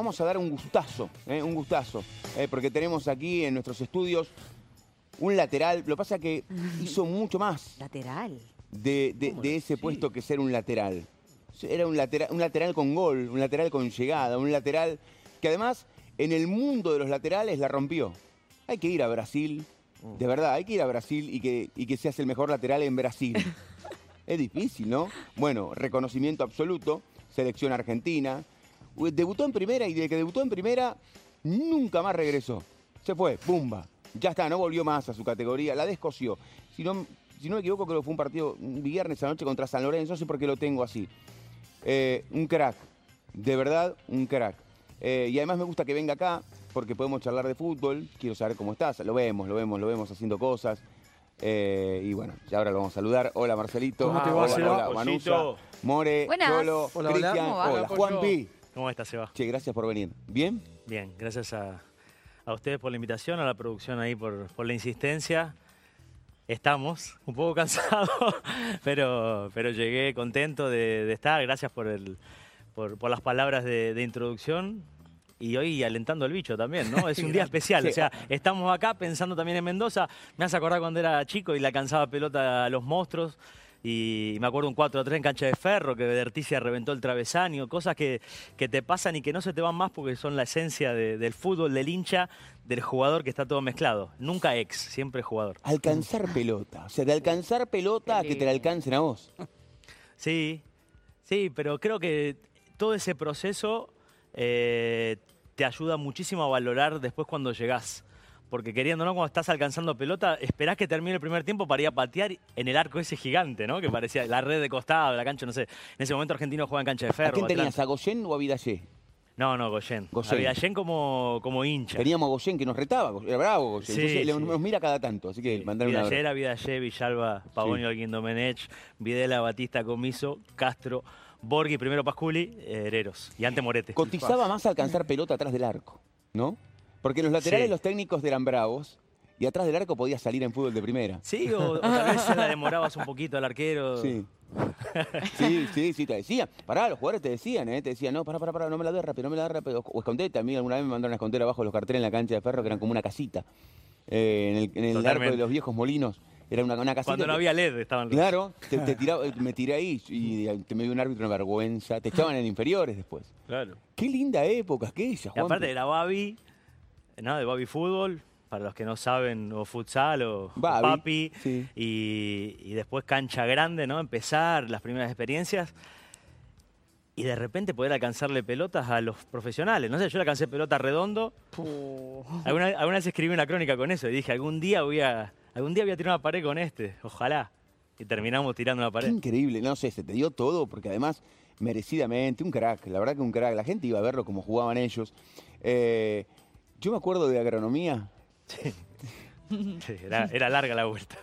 vamos a dar un gustazo, ¿eh? un gustazo, ¿eh? porque tenemos aquí en nuestros estudios un lateral. Lo que pasa es que hizo mucho más Lateral. de, de- de ese puesto que ser un lateral. Era un lateral, un lateral con gol, un lateral con llegada, un lateral que además en el mundo de los laterales la rompió. Hay que ir a Brasil, de verdad, hay que ir a Brasil y que, y que seas el mejor lateral en Brasil. es difícil, ¿no? Bueno, reconocimiento absoluto, selección argentina. Debutó en primera y desde que debutó en primera nunca más regresó. Se fue, pumba. Ya está, no volvió más a su categoría, la descosió. Si no, si no me equivoco, creo que fue un partido un viernes anoche contra San Lorenzo, no sé por qué lo tengo así. Eh, un crack, de verdad, un crack. Eh, y además me gusta que venga acá, porque podemos charlar de fútbol, quiero saber cómo estás, lo vemos, lo vemos, lo vemos haciendo cosas. Eh, y bueno, ya ahora lo vamos a saludar. Hola Marcelito. ¿Cómo te va, hola, hola, Manusa, More, Buenas. Cholo, Hola. Cristian, hola, Hola, Juanpi. ¿Cómo estás, Seba? Che, gracias por venir. ¿Bien? Bien, gracias a, a ustedes por la invitación, a la producción ahí por, por la insistencia. Estamos un poco cansados, pero, pero llegué contento de, de estar. Gracias por, el, por, por las palabras de, de introducción. Y hoy alentando el bicho también, ¿no? Es un día especial. O sea, estamos acá pensando también en Mendoza. Me hace acordar cuando era chico y le alcanzaba pelota a los monstruos. Y me acuerdo un 4-3 en cancha de ferro, que Verticia reventó el travesaño, cosas que, que te pasan y que no se te van más porque son la esencia de- del fútbol, del hincha, del jugador que está todo mezclado. Nunca ex, siempre jugador. Alcanzar pelota. O sea, de alcanzar pelota a que te la alcancen a vos. Sí, sí, pero creo que todo ese proceso eh, te ayuda muchísimo a valorar después cuando llegás. Porque queriendo, ¿no? Cuando estás alcanzando pelota, esperás que termine el primer tiempo para ir a patear en el arco ese gigante, ¿no? Que parecía la red de costado, la cancha, no sé. En ese momento Argentino juega en cancha de ferro. ¿A quién tenías? ¿A Goyen o a Vidallé? No, no, Goyen. Goyen. A Vidallén como, como hincha. Teníamos a Goyen que nos retaba, era bravo Goyen. Sí, Entonces, le- sí. nos mira cada tanto, así que mandar una Vidallé era Vidallé, Villalba, Pavonio, Sí. Alguín Domenech, Videla, Batista, Comiso, Castro, Borghi, primero Pasculi, eh, Hereros y ante Morete. Cotizaba más alcanzar pelota atrás del arco, ¿no? Porque los laterales Sí. los técnicos eran bravos y atrás del arco podías salir en fútbol de primera. Sí, o, o tal vez se la demorabas un poquito al arquero. Sí. Sí, sí, sí, te decían. Pará, los jugadores te decían, ¿eh? Te decían, no, pará, pará, pará, no me la des rápido, no me la des rápido. O escondete. A mí alguna vez me mandaron a esconder abajo los carteles en la cancha de ferro que eran como una casita. Eh, en el, en el arco de los viejos molinos. Era una, una casita. Cuando no había LED estaban los... Claro, te, te tiraba- me tiré ahí y te me dio un árbitro una vergüenza. Te echaban en inferiores después. Claro. Qué linda época aquella, Y aparte Juanpi. era Babi, De Babi Fútbol, para los que no saben, o futsal, o, o Babi, papi. sí. Y, y después cancha grande, ¿no? Empezar las primeras experiencias. Y de repente poder alcanzarle pelotas a los profesionales. No sé, yo le alcancé pelota redondo. Alguna, alguna vez escribí una crónica con eso y dije, algún día voy a, algún día voy a tirar una pared con este, ojalá. Y terminamos tirando una Qué pared. increíble, no sé, se te dio todo, porque además, merecidamente, un crack, la verdad que un crack. La gente iba a verlo como jugaban ellos. Eh, yo me acuerdo de agronomía. Sí, era, era larga la vuelta.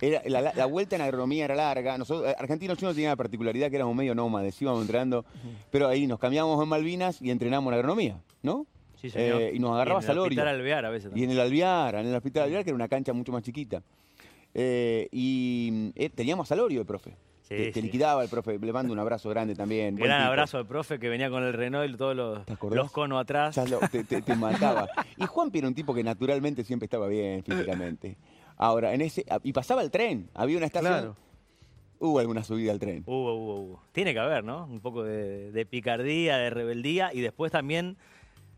Era- la, vuelta en agronomía era larga. Nosotros, eh, Argentinos Juniors tenía la particularidad que éramos medio nómades, íbamos entrenando, pero ahí nos cambiábamos en Malvinas y entrenamos en agronomía, ¿no? Sí, señor. Eh, y nos agarraba en el Salorio. hospital Alvear a veces Y en el Alvear, en el Hospital Alvear, que era una cancha mucho más chiquita. Eh, y eh, teníamos a Salorio, el profe. Sí, te, liquidaba el profe. Le mando un abrazo grande también. buen Gran tipo. abrazo al profe que venía con el Renault y todos los, los conos atrás. Lo- te, te- te mataba. Y Juanpi era un tipo que naturalmente siempre estaba bien físicamente. Ahora, en ese. Y pasaba el tren. Había una estación. Claro. Hubo alguna subida al tren. Hubo, hubo, hubo. Tiene que haber, ¿no? Un poco de, de picardía, de rebeldía y después también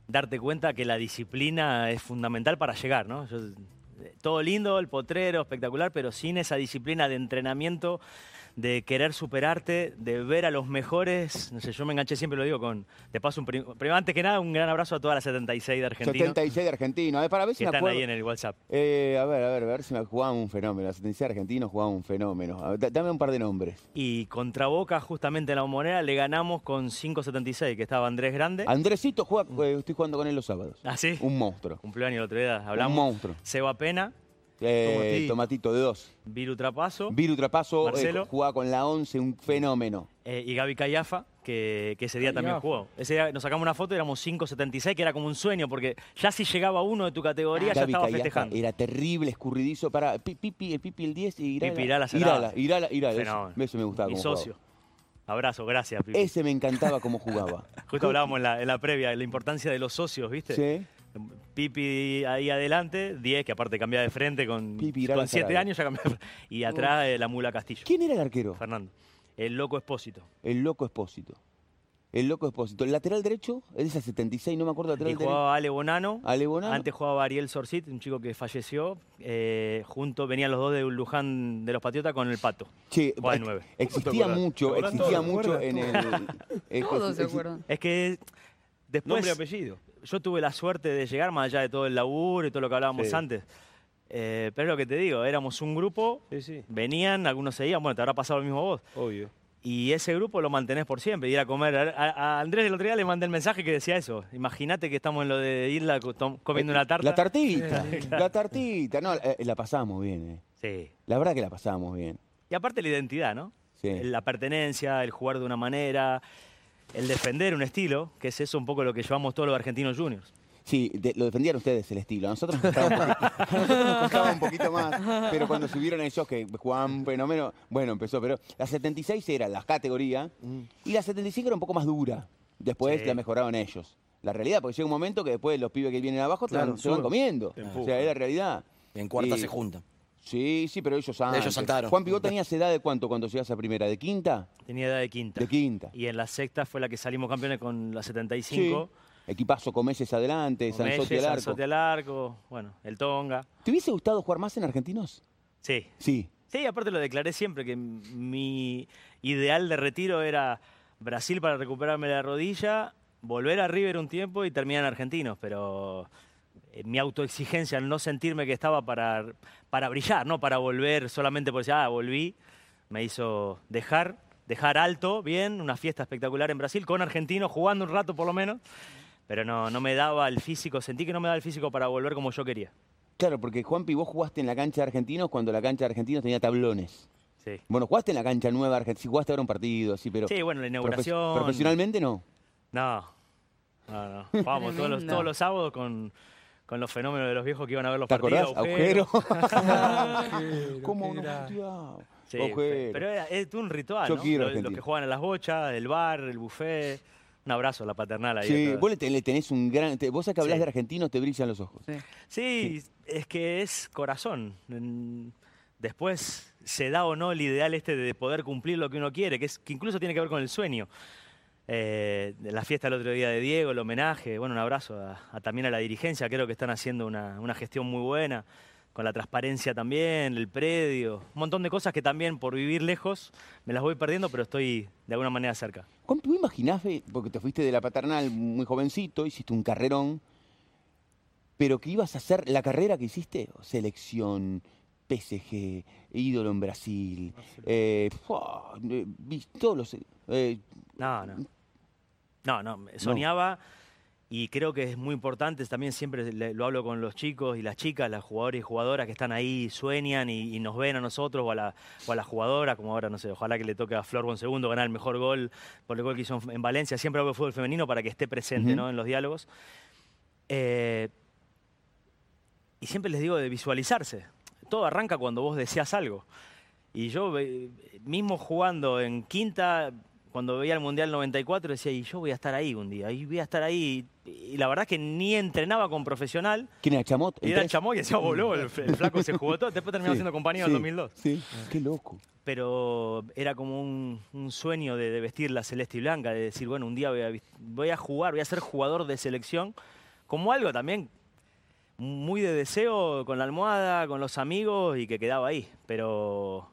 darte cuenta que la disciplina es fundamental para llegar, ¿no? Yo- eh, todo lindo, el potrero, espectacular, pero sin esa disciplina de entrenamiento, de querer superarte, de ver a los mejores. No sé, yo me enganché siempre, lo digo, con. Te paso un. prim- Primero, antes que nada, un gran abrazo a toda la 76 de Argentina. 76 de argentino. A ver, para ver si Que me están acuerdo. ahí en el WhatsApp. Eh, a ver, a ver, a ver si me jugaban un fenómeno. Los 76 argentinos jugaban un fenómeno. A ver, da- dame un par de nombres. Y contra Boca, justamente en la bombonera, le ganamos con 5.76, que estaba Andrés Grande. Andresito juega, eh, estoy jugando con él los sábados. ¿Ah, sí? Un monstruo. Cumpleaños el otro día, hablamos. Un monstruo. Seba Pena, Eh, Tomatito. tomatito de dos. Viru Trapazo Viru Trapazo eh, Marcelo. jugaba con la 11, un fenómeno. eh, y Gaby Callafa, que, que ese día también jugó. Ese día nos sacamos una foto y éramos 5.76, que era como un sueño, porque ya si llegaba uno de tu categoría, ya Gaby estaba Callafa festejando. Era terrible, escurridizo para Pi- Pipi, el Pipi el 10 y Irala. Pipi Irala Irala. Irala, Irala, Fenómeno. Eso, eso me gustaba Mi como socio. jugaba. Abrazo, gracias, Pipi. Ese me encantaba cómo jugaba. Justo hablábamos en la, en la previa de la importancia de los socios, ¿viste? Sí. Pipi ahí adelante, 10, que aparte cambia de frente con, Pipi Irala con 7 Sarabia. años ya cambió. de frente. Y atrás eh, la mula Castillo, ¿Quién era el arquero? Fernando. El loco expósito. El loco Espósito. El loco Espósito. El lateral derecho, es de esa 76, no me acuerdo el Y lateral derecho. jugaba Ale Bonano. Ale Bonano. Antes jugaba Ariel Sorcit, un chico que falleció. Eh, junto venían los dos de Luján de los Patriotas con el Pato. Che, Jugaba de ex- nueve. existía acordás? mucho, ¿Te acordás existía todo? mucho ¿Te en el... Todos se acuerdan. Es que después Nombre y apellido. Yo tuve la suerte de llegar más allá de todo el laburo y todo lo que hablábamos Sí. antes. Eh, pero es lo que te digo, éramos un grupo, Sí, sí, venían, algunos se iban, bueno, te habrá pasado lo mismo vos. obvio. Y ese grupo lo mantenés por siempre, ir a comer. A, Andrés el otro día le mandé el mensaje que decía eso. Imagínate que estamos en lo de tom- comiendo una tarta. La tartita, la tartita. No, eh, la pasamos bien, eh. Sí. La verdad que la pasamos bien. Y aparte la identidad, ¿no? Sí. La pertenencia, el jugar de una manera, el defender un estilo, que es eso un poco lo que llevamos todos los argentinos juniors. Sí, de- lo defendían ustedes el estilo. A nosotros nos costaba un poquito, a nosotros nos costaba un poquito más. Pero cuando subieron ellos, que Juan Fenómeno, bueno, empezó. Pero la 76 era la categoría y la 75 era un poco más dura. Después Sí. la mejoraron ellos. La realidad, porque llega un momento que después los pibes que vienen abajo te Claro, van- se van comiendo. O sea, es la realidad. En cuarta Y- se juntan. Sí, sí, pero ellos antes. Ellos saltaron. Juan Pivot tenías edad de cuánto cuando llegas a primera? ¿De quinta? Tenía edad de quinta. De quinta. Y en la sexta fue la que salimos campeones con la 75. Equipazo adelante, Con Sanzotti Melle, al arco. Sanzotti al arco, bueno, el Tonga. ¿Te hubiese gustado jugar más en argentinos? Sí. Sí. Sí, aparte lo declaré siempre, que mi ideal de retiro era Brasil para recuperarme la rodilla, volver a River un tiempo y terminar en Argentinos, pero mi autoexigencia, al no sentirme que estaba para, para brillar, no para volver solamente por decir, ah, volví, me hizo dejar, dejar alto, bien, una fiesta espectacular en Brasil, con argentinos, jugando un rato por lo menos, pero no, no me daba el físico, sentí que no me daba el físico para volver como yo quería. Claro, porque Juanpi, vos jugaste en la cancha de argentinos cuando la cancha de argentinos tenía tablones. Sí. Bueno, jugaste en la cancha nueva argentina, sí, jugaste ahora un partido, sí, pero. Sí, bueno, la profe- inauguración. profesionalmente no. No, no, no. Vamos todos los, todos los sábados con, con los fenómenos de los viejos que iban a ver los ¿Te partidos. acordás? Agujero. Agujero, ¿Cómo qué no grande. puteaba? Sí, Agujero. pero era- es un ritual, Yo ¿no? quiero Los, los que juegan a las bochas, el bar, el buffet. Un abrazo a la paternal ahí. Sí, vos le ten- le tenés un gran. te- vos sabés que hablas Sí. de argentinos, te brillan los ojos. Sí. Sí, es que es corazón. Después se da o no el ideal este de poder cumplir lo que uno quiere, que, es, que incluso tiene que ver con el sueño. Eh, la fiesta el otro día de Diego, el homenaje, bueno, un abrazo a- a también a la dirigencia, creo que están haciendo una, una gestión muy buena, con la transparencia también, el predio, un montón de cosas que también por vivir lejos me las voy perdiendo, pero estoy de alguna manera cerca. Juanpi, ¿vos imaginás, porque te fuiste de la paternal muy jovencito, hiciste un carrerón, pero que ibas a hacer la carrera que hiciste? Selección, PSG, ídolo en Brasil, eh, eh, todos los. eh, No, no. No, no, soñaba y creo que es muy importante, también siempre le- lo hablo con los chicos y las chicas, las jugadores y jugadoras que están ahí, sueñan y, y nos ven a nosotros o a, la, o a la jugadora, como ahora, no sé, ojalá que le toque a Flor Bon Segundo ganar el mejor gol por el gol que hizo en en Valencia, siempre hablo de fútbol femenino para que esté presente. ¿no? en los diálogos. Eh, y siempre les digo de visualizarse. Todo arranca cuando vos deseas algo. Y yo, eh, mismo jugando en quinta, cuando veía el Mundial 94, decía, y yo voy a estar ahí un día, y voy a estar ahí. Y la verdad es que ni entrenaba con profesional. ¿Quién era Chamot? Y era chamó y decía, voló, el, el flaco se jugó todo. Después terminó Sí, siendo compañero sí, en 2002. Sí, qué loco. Pero era como un, un sueño de, de vestir la celeste y blanca, de decir, bueno, un día voy a, voy a jugar, voy a ser jugador de selección, como algo también muy de deseo con la almohada, con los amigos y que quedaba ahí. Pero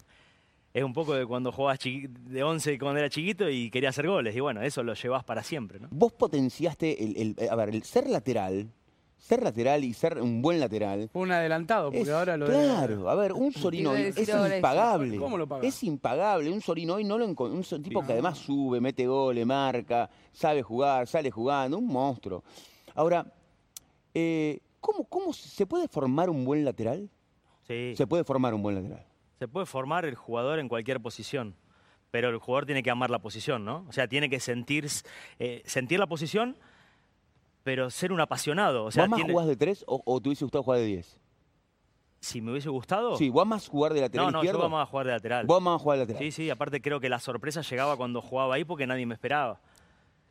es un poco de cuando jugabas de 11 cuando era chiquito y quería hacer goles. Y bueno, eso lo llevas para siempre, ¿no? Vos potenciaste el, el- a ver, el ser lateral, ser lateral y ser un buen lateral. Fue un adelantado, porque es- ahora lo de- claro, a ver, un Sorino hoy es impagable. ¿Cómo lo pagás? Es impagable. Un Sorino hoy no lo Un tipo Sí. que además sube, mete goles, marca, sabe jugar, sale jugando, un monstruo. Ahora, eh, ¿cómo, ¿cómo se puede formar un buen lateral? Sí. Se puede formar un buen lateral. Se puede formar el jugador en cualquier posición, pero el jugador tiene que amar la posición, ¿no? O sea, tiene que sentir, eh, sentir la posición, pero ser un apasionado. O sea, ¿Vos más tiene- jugás de tres o, o te hubiese gustado jugar de diez? Si me hubiese gustado. Sí, vos más jugar de lateral no, no, izquierdo. yo vamos a jugar de lateral. Vos más jugar de lateral. Sí, sí, aparte creo que la sorpresa llegaba cuando jugaba ahí porque nadie me esperaba.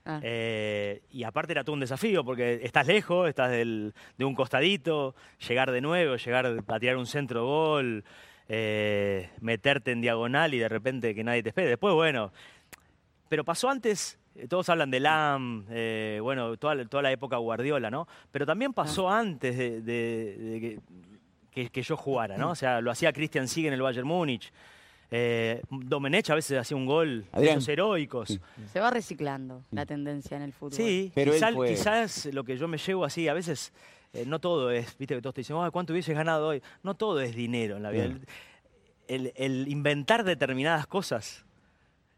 Ah. Eh, y aparte era todo un desafío porque estás lejos, estás del- de un costadito, llegar de nuevo, llegar a tirar un centro gol, eh, meterte en diagonal y de repente que nadie te espere. Después, bueno, pero pasó antes, eh, todos hablan de LAM, eh, bueno, toda, la- toda la época Guardiola, ¿no? Pero también pasó antes de, de- de que, que- que yo jugara, ¿no? O sea, lo hacía Christian Sieg en el Bayern Múnich. Eh, Domenech a veces hacía un gol, Adrián. esos heroicos. Sí. Se va reciclando la tendencia en el fútbol. Sí, Pero fue- quizás lo que yo me llevo así, a veces eh, no todo es, viste que todos te dicen, "Ay, ¿cuánto hubieses ganado hoy? No todo es dinero en la vida. Claro. El, el- el inventar determinadas cosas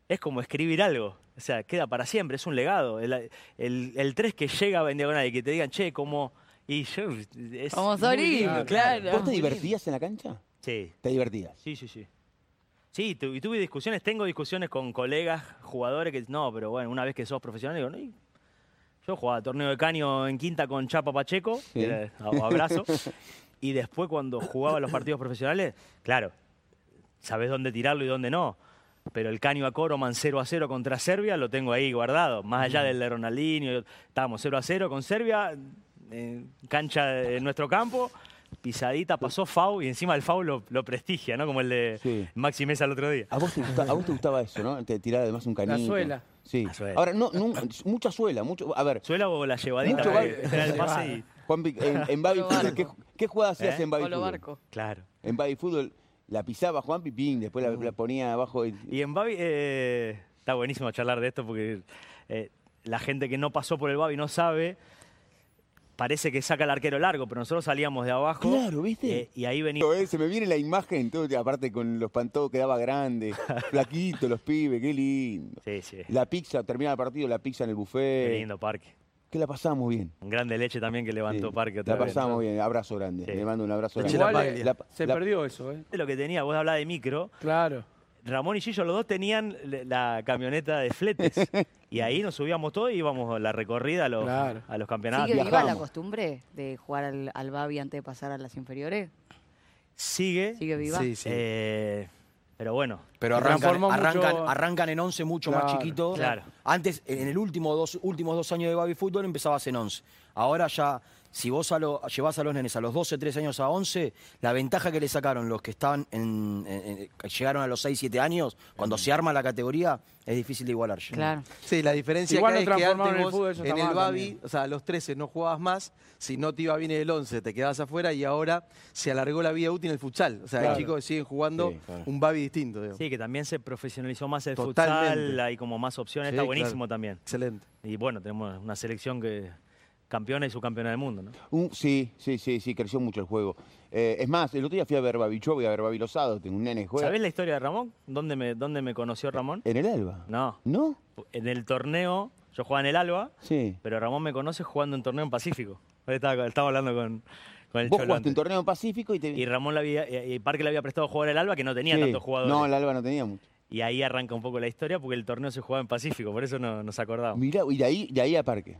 es como escribir algo. O sea, queda para siempre, es un legado. El, el, el 3 que llega en diagonal y que te digan, che, como... Y yo... Es Como lindo, claro. ¿Vos te divertías en la cancha? Sí, Te divertías. Sí, sí, sí. Sí, tu- y tuve discusiones, tengo discusiones con colegas, jugadores que, no, pero bueno, una vez que sos profesional, digo, no, y- yo jugaba torneo de caño en quinta con Chapa Pacheco, Sí. era abrazo, y después cuando jugaba los partidos profesionales, claro, sabés dónde tirarlo y dónde no. Pero el caño a Coroman 0 a 0 contra Serbia lo tengo ahí guardado. Más allá del de Ronaldinho, estábamos 0 a 0 con Serbia, en cancha de nuestro campo, pisadita, pasó FAU y encima el FAU lo, lo prestigia, ¿no? Como el de Sí. Maxi Mesa el otro día. ¿A vos, te gusta- a vos te gustaba eso, ¿no? Te tirar además un canito. suela. Sí. Suela. Ahora, no, no, mucha suela, mucho. A ver, Suela o la llevadita, era el pase y... Juan, en, en Baby Fútbol, ¿qué, qué jugada hacías ¿Eh? en Baby Polo Fútbol? Barco. Claro. En Baby Fútbol la pisaba Juan Pipín, después la, la ponía abajo. y- Y en Babi, eh, está buenísimo charlar de esto porque eh, la gente que no pasó por el Babi no sabe, parece que saca el arquero largo, pero nosotros salíamos de abajo. Claro, ¿viste? eh, y ahí venía. Se me viene la imagen, todo, aparte con los pantó quedaba grande, flaquito, los pibes, qué lindo. Sí, sí. La pizza, termina el partido, la pizza en el Qué buffet. lindo parque. Que la pasamos bien. Un grande leche también que levantó Sí, Parque otra La vez. pasamos bien, abrazo grande. Sí. Le mando un abrazo Leche grande. Igual, eh, se la- perdió eso, ¿eh? Lo que tenía, vos hablabas de micro, Claro. Ramón y Gillo, los dos tenían la camioneta de fletes. y ahí nos subíamos todos y íbamos a la recorrida a los, Claro. a los campeonatos. ¿Sigue viva la costumbre de jugar al, al Babi antes de pasar a las inferiores? Sigue. ¿Sigue viva? Sí, sí. eh, pero bueno, Pero arrancan, arrancan, mucho- arrancan en 11 mucho más chiquito. claro. Antes, en el último dos, últimos dos años de Baby Fútbol, empezabas en 11. Ahora ya, si vos a lo, llevas a los nenes a los 12, 13 años a 11, la ventaja que le sacaron los que estaban en, en- en- que llegaron a los 6, 7 años, cuando se arma la categoría, es difícil de igualar. ya. Claro. Sí, la diferencia Igual acá lo es que antes en el fútbol, en el Babi, también. o sea, a los 13 no jugabas más, si no te iba bien el 11 te quedabas afuera y ahora se alargó la vida útil en el futsal. O sea, Claro. hay chicos que siguen jugando Sí, claro. un Babi distinto. Sí, que también se profesionalizó más el Totalmente. futsal, hay como más opciones, Sí, está buenísimo claro. también. Excelente. Y bueno, tenemos una selección que campeona y subcampeona del mundo, ¿no? Sí, sí, sí, sí, creció mucho el juego. Eh, es más, el otro día fui a ver Babi, yo voy a ver Babi Losado, tengo un nene juega. ¿Sabés la historia de Ramón? ¿Dónde me, dónde me conoció Ramón? ¿En el Alba? No, ¿No? en el torneo, yo jugaba en el Alba, Sí. pero Ramón me conoce jugando en torneo en Pacífico. Hoy estaba, estaba hablando con, Vos Cholo jugaste un torneo en Pacífico y te... Y Ramón le había, y Parque le había prestado a jugar el Alba que no tenía Sí. tantos jugadores. No, el Alba no tenía mucho. Y ahí arranca un poco la historia porque el torneo se jugaba en Pacífico, por eso no, nos acordamos. Mirá, y de ahí, de ahí a Parque.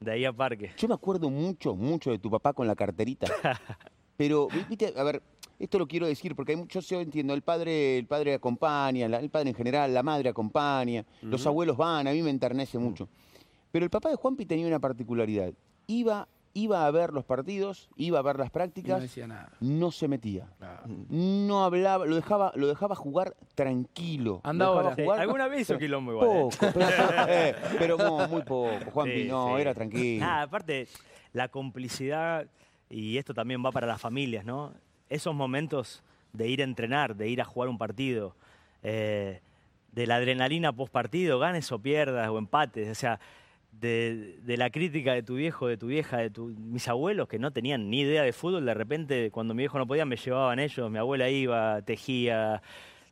De ahí a Parque. Yo me acuerdo mucho, mucho de tu papá con la carterita. Pero, vi- viste, a ver, esto lo quiero decir porque hay mucho, yo entiendo, el padre, el padre acompaña, la- el padre en general, la madre acompaña, los abuelos van, a mí me enternece mucho. Pero el papá de Juanpi tenía una particularidad. Iba, iba a ver los partidos, iba a ver las Y no prácticas, decía nada. no se metía. Claro. No hablaba, lo dejaba, lo dejaba jugar tranquilo. Anda Lo dejaba ahora. Sí, jugar- alguna vez hizo quilombo igual. ¿eh? Poco, pero, eh, pero muy, muy poco. Juanpi, Sí, no, sí. era tranquilo. Nada, aparte, la complicidad, y esto también va para las familias, ¿no? Esos momentos de ir a entrenar, de ir a jugar un partido, eh, de la adrenalina post partido, ganes o pierdas o empates, o sea, de, de la crítica de tu viejo, de tu vieja, de tu- mis abuelos que no tenían ni idea de fútbol, de repente cuando mi viejo no podía me llevaban ellos, mi abuela iba, tejía,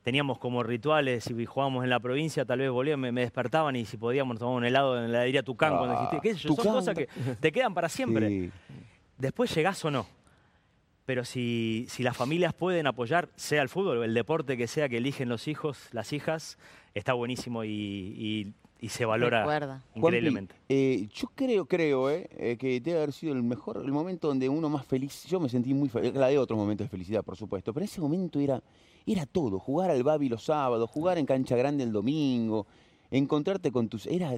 teníamos como rituales, si jugábamos en la provincia, tal vez volvían, me, me despertaban y si podíamos tomábamos un helado en la heladería Tucán cuando existía. ¿Qué sé yo? Son cosas que te quedan para siempre. Sí. Después llegás o no. Pero si, si las familias pueden apoyar, sea el fútbol o el deporte que sea que eligen los hijos, las hijas, está buenísimo y, y- y se valora Recuerda. Juanpi, increíblemente. eh, yo creo, creo, eh, eh, que debe haber sido el mejor, el momento donde uno más feliz. Yo me sentí muy feliz. La de otros momentos de felicidad, por supuesto. Pero ese momento era, era todo. Jugar al Babi los sábados, jugar en cancha grande el domingo, encontrarte con tus. Era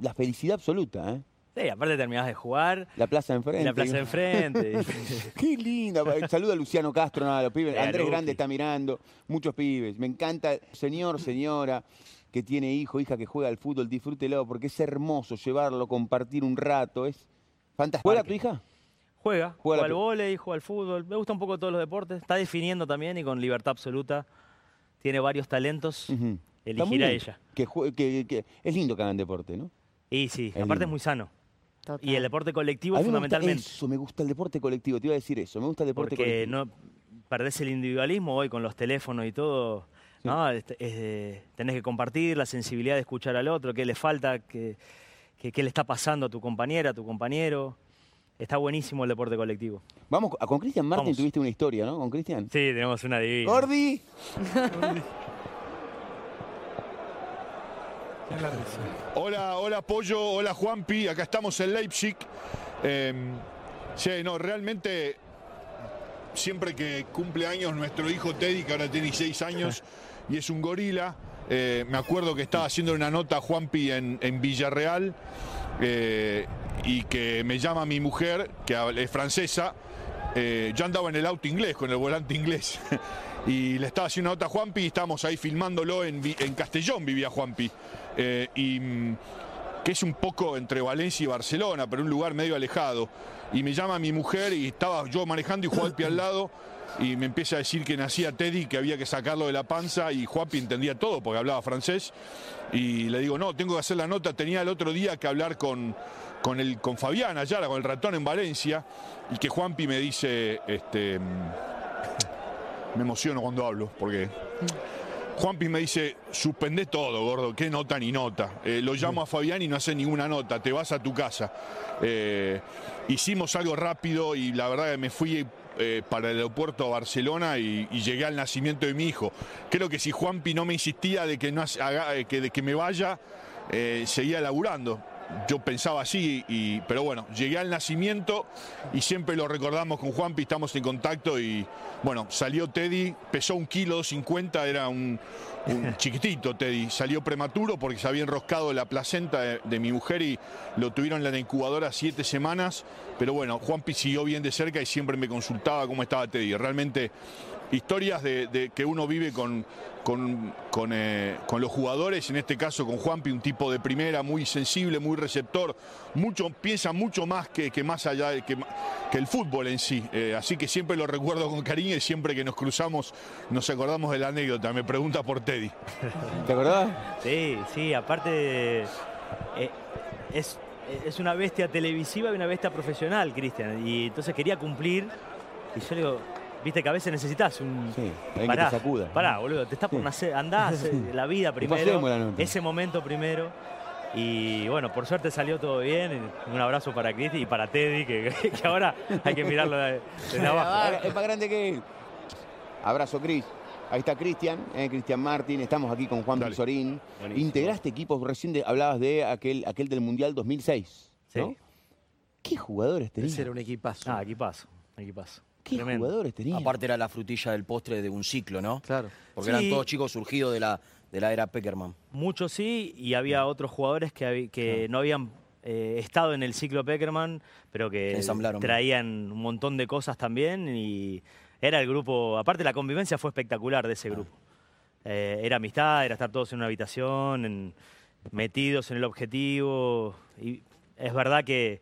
la- felicidad absoluta, ¿eh? Sí, aparte terminabas de jugar, La plaza enfrente. la plaza de enfrente. Qué linda. Saluda a Luciano Castro, nada, los pibes. Andrés. Grande está mirando, muchos pibes. Me encanta, señor, señora, que tiene hijo, hija que juega al fútbol, disfrútelo, porque es hermoso llevarlo, compartir un rato, es fantástico. ¿Juega tu hija? Juega, Juega al vóley, juega al fútbol. Me gusta un poco todos los deportes. Está definiendo también y con libertad absoluta. Tiene varios talentos. Elegirá bien. ella. Que, jue- que- que- es lindo que hagan deporte, ¿no? Y sí, Es aparte lindo. es muy sano. Total. Y el deporte colectivo A mí me gusta fundamentalmente. eso, me gusta el deporte colectivo, te iba a decir eso, me gusta el deporte Porque colectivo. no perdés el individualismo hoy con los teléfonos y todo. ¿No? Este, tenés que compartir la sensibilidad de escuchar al otro, qué le falta, qué, qué- qué le está pasando a tu compañera, a tu compañero. Está buenísimo el deporte colectivo. Vamos, a- con Cristian Martin Vamos. tuviste una historia, ¿no? Con Cristian. Sí, tenemos una divina. Gordi. Hola, hola Pollo, hola Juanpi, acá estamos en Leipzig. Eh, sí, no, realmente siempre que cumple años nuestro hijo Teddy, que ahora tiene 6 años y es un gorila, eh, me acuerdo que estaba haciendo una nota Juanpi en, en Villarreal eh, y que me llama mi mujer, que es francesa, eh, yo andaba en el auto inglés, con el volante inglés. Y le estaba haciendo una nota a Juanpi y estábamos ahí filmándolo en, en Castellón, vivía Juanpi. Eh, y mm, que es un poco entre Valencia y Barcelona, pero un lugar medio alejado. Y me llama mi mujer y estaba yo manejando y Juanpi al lado. Y me empieza a decir que nacía Teddy, que había que sacarlo de la panza. Y Juanpi entendía todo porque hablaba francés. Y le digo, no, tengo que hacer la nota. Tenía el otro día que hablar con, con, el, con Fabián Ayala, con el ratón en Valencia. Y que Juanpi me dice, este, me emociono cuando hablo, porque Juanpi me dice, suspendé todo, gordo, qué nota ni nota. Eh, lo llamo a Fabián y no hace ninguna nota, te vas a tu casa. Eh, hicimos algo rápido y la verdad que me fui eh, para el aeropuerto a Barcelona y, llegué al nacimiento de mi hijo. Creo que si Juanpi no me insistía de que, no haga- que, de que me vaya, seguía laburando. Yo pensaba así, y, pero bueno, llegué al nacimiento y siempre lo recordamos con Juanpi, estamos en contacto y bueno, salió Teddy, pesó un kilo 50, era un, un chiquitito Teddy, salió prematuro porque se había enroscado la placenta de, de mi mujer y lo tuvieron en la incubadora siete semanas, pero bueno, Juanpi siguió bien de cerca y siempre me consultaba cómo estaba Teddy. Realmente historias de, de que uno vive con, con, con, eh, con los jugadores, en este caso con Juanpi, un tipo de primera, muy sensible, muy receptor, mucho, piensa mucho más que, que más allá de que, que el fútbol en sí. Eh, así que siempre lo recuerdo con cariño y siempre que nos cruzamos nos acordamos de la anécdota. Me pregunta por Teddy. ¿Te acordás? Sí, sí, aparte eh, es, es una bestia televisiva y una bestia profesional, Cristian. Y entonces quería cumplir. Y yo le digo, viste que a veces necesitas un. Sí, alguien Pará, que te sacuda. Pará, boludo, te está por Sí. nacer, andá, hace la vida primero, la ese momento primero. Y bueno, por suerte salió todo bien. Un abrazo para Cristi y para Teddy, que, que ahora hay que mirarlo de- desde abajo. Es más grande que él. Abrazo, Cris. Ahí está Cristian, eh, Cristian Martín. Estamos aquí con Juan. Pizorín. Integraste equipos, recién de- hablabas de aquel, aquel del Mundial 2006. ¿no? Sí. ¿Qué jugadores tenías? Ese era un equipazo. Ah, equipazo, equipazo. ¿Qué Tremendo. jugadores? Aparte era la frutilla del postre de un ciclo, ¿no? Claro. Porque Sí. eran todos chicos surgidos de la, de la era Peckerman. Muchos sí, y había otros jugadores que, que no habían eh, estado en el ciclo Peckerman, pero que traían un montón de cosas también. Y era el grupo, aparte la convivencia fue espectacular de ese Ah. grupo. Eh, era amistad, era estar todos en una habitación, en- metidos en el objetivo. Y es verdad que,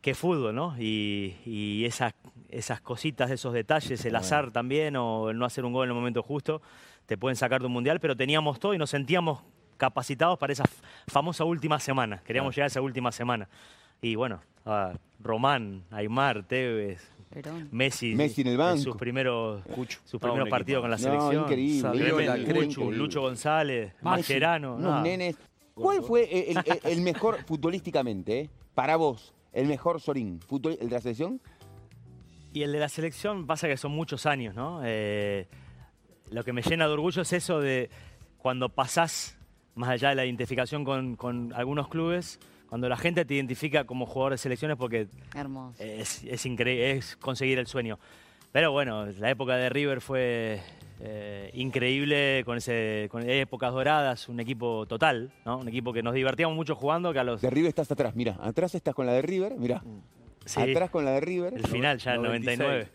que fútbol, ¿no? Y, y esas, esas cositas, esos detalles, el azar también, o el no hacer un gol en el momento justo, te pueden sacar de un mundial, pero teníamos todo y nos sentíamos capacitados para esa famosa última semana. Queríamos llegar a esa última semana. Y bueno, ah, Román, Aymar, Tevez, Perón. Messi, Messi en el banco. sus primeros, sus primeros partidos con la No, selección. increíble, Lucho. Lucho González, Mascherano. Unos no. nenes. ¿Cuál fue el, el- el mejor futbolísticamente, eh, para vos, el mejor Sorín? ¿El de la selección? Y el de la selección pasa que son muchos años, ¿no? Eh, lo que me llena de orgullo es eso de cuando pasás más allá de la identificación con, con algunos clubes, cuando la gente te identifica como jugador de selecciones porque Hermoso. es, es increíble, es conseguir el sueño. Pero bueno, la época de River fue eh, increíble, con, ese, con épocas doradas, un equipo total, ¿no? Un equipo que nos divertíamos mucho jugando, que a los... De River estás atrás, mira. Atrás estás con la de River, mira. Sí, Atrás con la de River. el final ya el 96. 99.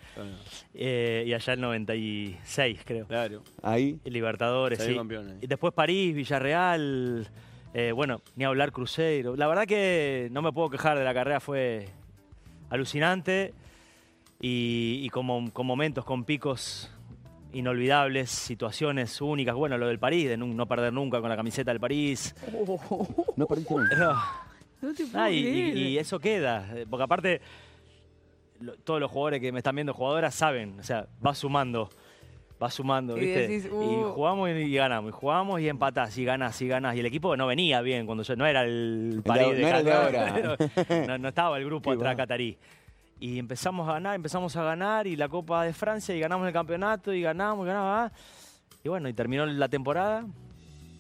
eh, y allá el 96, creo. Claro. Ahí. Libertadores, sí. campeón ahí. Y después París, Villarreal, eh, bueno, ni hablar Cruzeiro. La verdad que no me puedo quejar de la carrera, fue alucinante y, y con, con momentos, con picos inolvidables, situaciones únicas. Bueno, lo del París, de no perder nunca con la camiseta del París. No perdiste nunca. No. No te puedo Ah, y, creer. y- y eso queda, eh, porque aparte lo- todos los jugadores que me están viendo jugadoras saben, o sea, va sumando, va sumando, Y ¿viste? decís, Y uh. jugamos y, y ganamos, y jugamos y empatás, y ganás, y ganás, y el equipo no venía bien cuando yo, no era el de- París de, no era el de Qatar, ahora. no, no estaba el grupo Qué atrás catarí. Y empezamos a ganar, empezamos a ganar, y la Copa de Francia, y ganamos el campeonato, y ganamos, y ganamos, ah. y bueno, y terminó la temporada.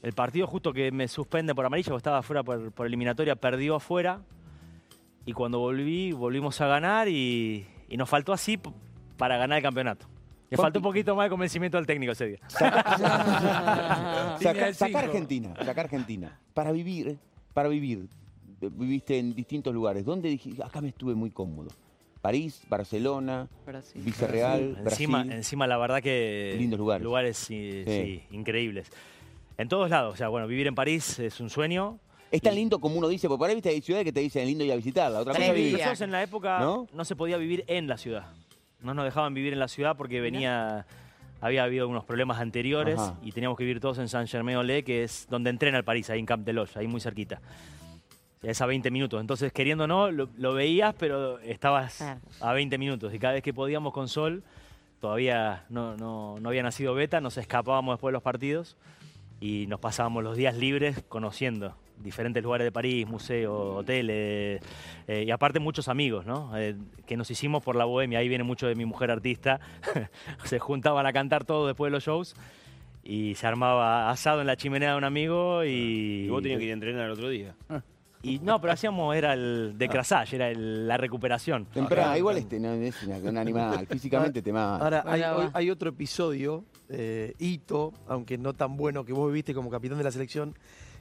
El partido justo que me suspende por amarillo, porque estaba afuera por, por eliminatoria, perdió afuera. Y cuando volví, volvimos a ganar y, y nos faltó así para ganar el campeonato. Le faltó un poquito más de convencimiento al técnico ese día. Saca, saca cinco. Argentina, saca Argentina. Para vivir, para vivir, eh, viviste en distintos lugares. ¿Dónde dijiste, acá me estuve muy cómodo? París, Barcelona, Brasil. Encima, Brasil. encima, la verdad que... Lindos lugares. Lugares, sí, Sí. sí, increíbles. En todos lados. O sea, bueno, vivir en París es un sueño. Es tan lindo como uno dice, porque por ahí viste hay ciudades que te dicen lindo ir a visitarla. Otra cosa vivir. Nosotros en la época ¿No? ¿No? se podía vivir en la ciudad. No nos dejaban vivir en la ciudad porque venía, había habido unos problemas anteriores Ajá. y teníamos que vivir todos en Saint-Germain-en-Laye, que es donde entrena el París, ahí en Camp de Loge, ahí muy cerquita. Es a 20 minutos. Entonces, queriendo o no, lo, lo veías, pero estabas a 20 minutos. Y cada vez que podíamos con Sol, todavía no, no- no había nacido Beta, nos escapábamos después de los partidos y nos pasábamos los días libres conociendo diferentes lugares de París, museos, hoteles, eh, y aparte muchos amigos, ¿no? Eh, que nos hicimos por la bohemia, ahí viene mucho de mi mujer artista, se juntaban a cantar todos después de los shows y se armaba asado en la chimenea de un amigo y... Y vos tenías que ir a entrenar el otro día. Y no, pero hacíamos, era el de crasage, era el- la recuperación. Temprano, igual este no es una- un animal, físicamente te mata. Ahora, hay, hoy- otro episodio, eh, hito, aunque no tan bueno que vos viviste como capitán de la selección,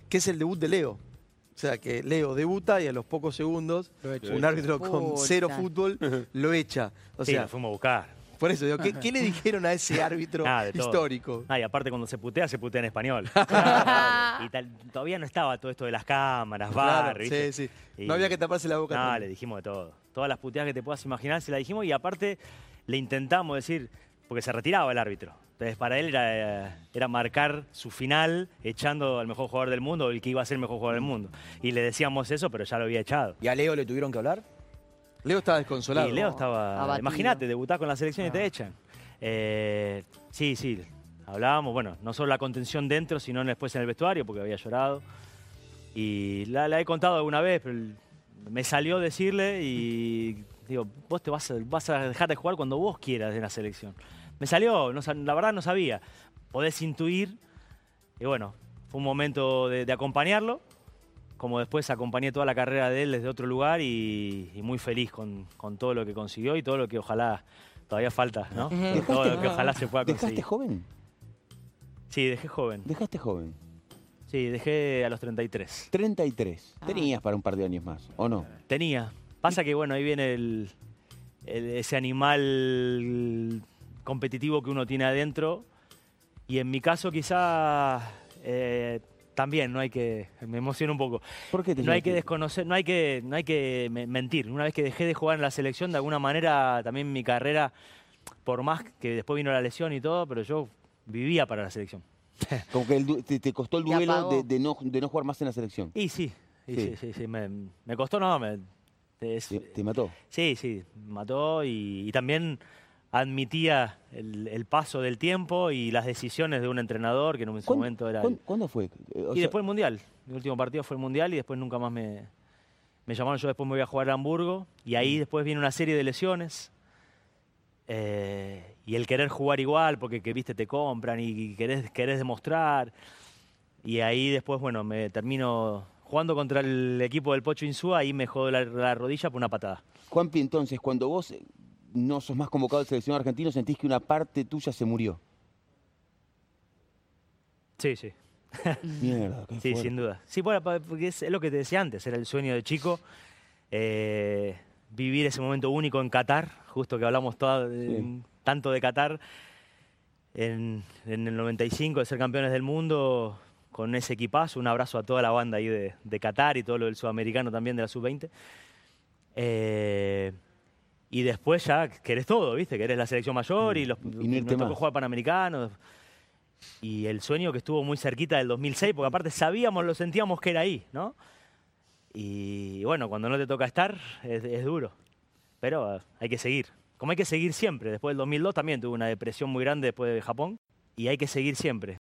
que es el debut de Leo. O sea, que Leo debuta y a los pocos segundos Lo echa. un árbitro con Puta. cero fútbol lo echa. O sí, sea, lo fuimos a buscar. Por eso digo, ¿qué, qué le dijeron a ese árbitro Nada, de todo. histórico? Ah, y aparte cuando se putea, se putea en español. y tal- todavía no estaba todo esto de las cámaras, bar, Claro, ¿viste? sí, sí. Y- No había que taparse la boca. No, tanto. le dijimos de todo. Todas las puteadas que te puedas imaginar se las dijimos y aparte le intentamos decir, porque se retiraba el árbitro. Entonces para él era, eh, era marcar su final echando al mejor jugador del mundo, o el que iba a ser el mejor jugador del mundo. Y le decíamos eso, pero ya lo había echado. ¿Y a Leo le tuvieron que hablar? Leo estaba desconsolado. Y Leo estaba. Imagínate, debutás con la selección y te echan. Eh, sí, sí. Hablábamos, bueno, no solo la contención dentro, sino después en el vestuario, porque había llorado. Y la, la he contado alguna vez, pero me salió decirle y digo, vos te vas a, vas a dejar de jugar cuando vos quieras en la selección. Me salió, no la verdad no sabía. Podés intuir. Y bueno, fue un momento de, de acompañarlo, como después acompañé toda la carrera de él desde otro lugar y, y muy feliz con, con todo lo que consiguió y todo lo que ojalá todavía falta, ¿no? todo lo que ojalá se pueda ¿Dejaste conseguir. joven? Sí, dejé joven. Dejaste joven. Sí, dejé a los 33. 33. Ah. Tenías para un par de años más, ¿o no? Tenía. Pasa que, bueno, ahí viene el, el- ese animal competitivo que uno tiene adentro. Y en mi caso, quizá eh, también no hay que. Me emociona un poco. ¿Por qué te No hay que desconocer, no hay que, no hay que me- mentir. Una vez que dejé de jugar en la selección, de alguna manera también mi carrera, por más que después vino la lesión y todo, pero yo vivía para la selección. Como que el te, te costó el duelo de, de no, de no jugar más en la selección. Y sí, y Sí. sí, sí, sí, me, me costó, no, me, es- Te, te mató. Sí, sí, mató y, y también admitía el, el paso del tiempo y las decisiones de un entrenador que en ¿Cuándo- momento era... ¿cuándo, cuándo fue? O y sea, después el Mundial. Mi último partido fue el Mundial y después nunca más me, me llamaron. Yo después me voy a jugar a Hamburgo y Mm. ahí después viene una serie de lesiones. eh, y el querer jugar igual porque que, viste te compran y querés, querés demostrar. Y ahí después, bueno, me termino jugando contra el equipo del Pocho Insúa, ahí me jodó la, la rodilla por una patada. Juanpi, entonces, cuando vos no sos más convocado al seleccionado argentino, sentís que una parte tuya se murió. Sí, sí. Mierda, qué Sí, fuerte. sin duda. Sí, bueno, porque es, es lo que te decía antes, era el sueño de chico. eh, vivir ese momento único en Qatar, justo que hablamos todo- Sí. tanto de Qatar, en, en el 95 de ser campeones del mundo, con ese equipazo, un abrazo a toda la banda ahí de, de Qatar y todo lo del sudamericano también de la sub-20. Eh, y después ya querés todo, ¿viste? Querés la selección mayor y los Y no tocó jugar Panamericanos. Y el sueño que estuvo muy cerquita del 2006, porque aparte sabíamos, lo sentíamos que era ahí, ¿no? Y bueno, cuando no te toca estar, es, es duro. Pero eh, hay que seguir. Como hay que seguir siempre. Después del 2002 también tuve una depresión muy grande después de Japón. Y hay que seguir siempre.